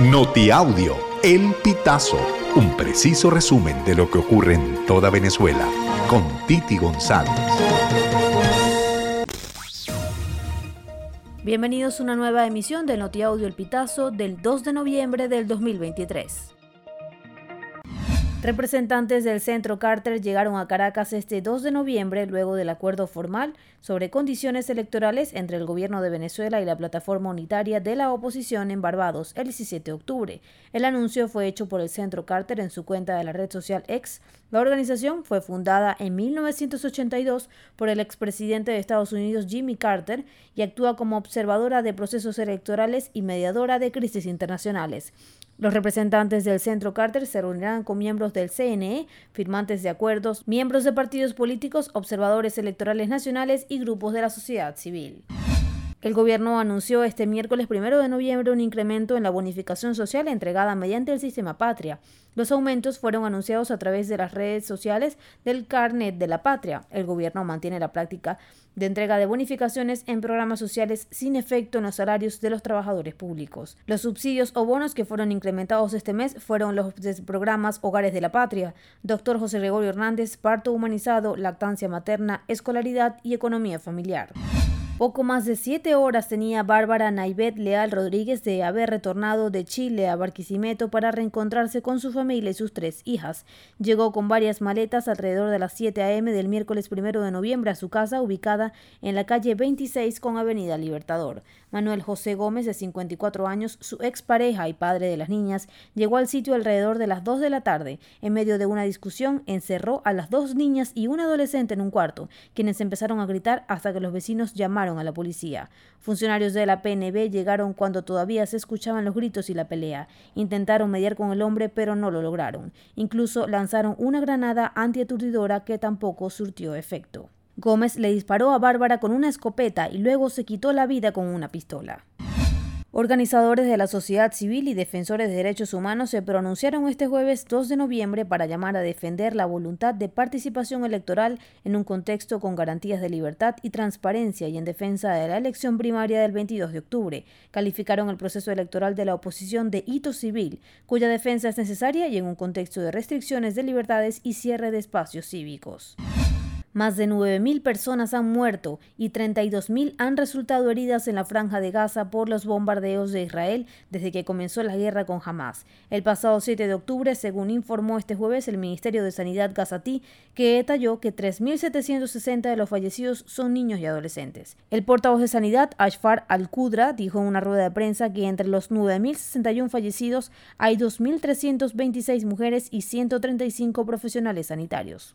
Notiaudio, El Pitazo, un preciso resumen de lo que ocurre en toda Venezuela, con Titi González. Bienvenidos a una nueva emisión de Notiaudio El Pitazo del 2 de noviembre del 2023. Representantes del Centro Carter llegaron a Caracas este 2 de noviembre luego del acuerdo formal sobre condiciones electorales entre el gobierno de Venezuela y la plataforma unitaria de la oposición en Barbados el 17 de octubre. El anuncio fue hecho por el Centro Carter en su cuenta de la red social X. La organización fue fundada en 1982 por el expresidente de Estados Unidos Jimmy Carter y actúa como observadora de procesos electorales y mediadora de crisis internacionales. Los representantes del Centro Carter se reunirán con miembros del CNE, firmantes de acuerdos, miembros de partidos políticos, observadores electorales nacionales y grupos de la sociedad civil. El gobierno anunció este miércoles 1 de noviembre un incremento en la bonificación social entregada mediante el sistema Patria. Los aumentos fueron anunciados a través de las redes sociales del Carnet de la Patria. El gobierno mantiene la práctica de entrega de bonificaciones en programas sociales sin efecto en los salarios de los trabajadores públicos. Los subsidios o bonos que fueron incrementados este mes fueron los programas Hogares de la Patria, Doctor José Gregorio Hernández, Parto Humanizado, Lactancia Materna, Escolaridad y Economía Familiar. Poco más de siete horas tenía Bárbara Naivet Leal Rodríguez de haber retornado de Chile a Barquisimeto para reencontrarse con su familia y sus tres hijas. Llegó con varias maletas alrededor de las 7 a.m. del miércoles primero de noviembre a su casa ubicada en la calle 26 con Avenida Libertador. Manuel José Gómez, de 54 años, su expareja y padre de las niñas, llegó al sitio alrededor de las 2 de la tarde. En medio de una discusión, encerró a las dos niñas y un adolescente en un cuarto, quienes empezaron a gritar hasta que los vecinos llamaron a la policía. Funcionarios de la PNB llegaron cuando todavía se escuchaban los gritos y la pelea. Intentaron mediar con el hombre, pero no lo lograron. Incluso lanzaron una granada antiaturdidora que tampoco surtió efecto. Gómez le disparó a Bárbara con una escopeta y luego se quitó la vida con una pistola. Organizadores de la sociedad civil y defensores de derechos humanos se pronunciaron este jueves 2 de noviembre para llamar a defender la voluntad de participación electoral en un contexto con garantías de libertad y transparencia y en defensa de la elección primaria del 22 de octubre. Calificaron el proceso electoral de la oposición de hito civil, cuya defensa es necesaria y en un contexto de restricciones de libertades y cierre de espacios cívicos. Más de 9.000 personas han muerto y 32.000 han resultado heridas en la franja de Gaza por los bombardeos de Israel desde que comenzó la guerra con Hamas. El pasado 7 de octubre, según informó este jueves el Ministerio de Sanidad gazatí, que detalló que 3.760 de los fallecidos son niños y adolescentes. El portavoz de Sanidad, Ashfar Al-Qudra, dijo en una rueda de prensa que entre los 9.061 fallecidos hay 2.326 mujeres y 135 profesionales sanitarios.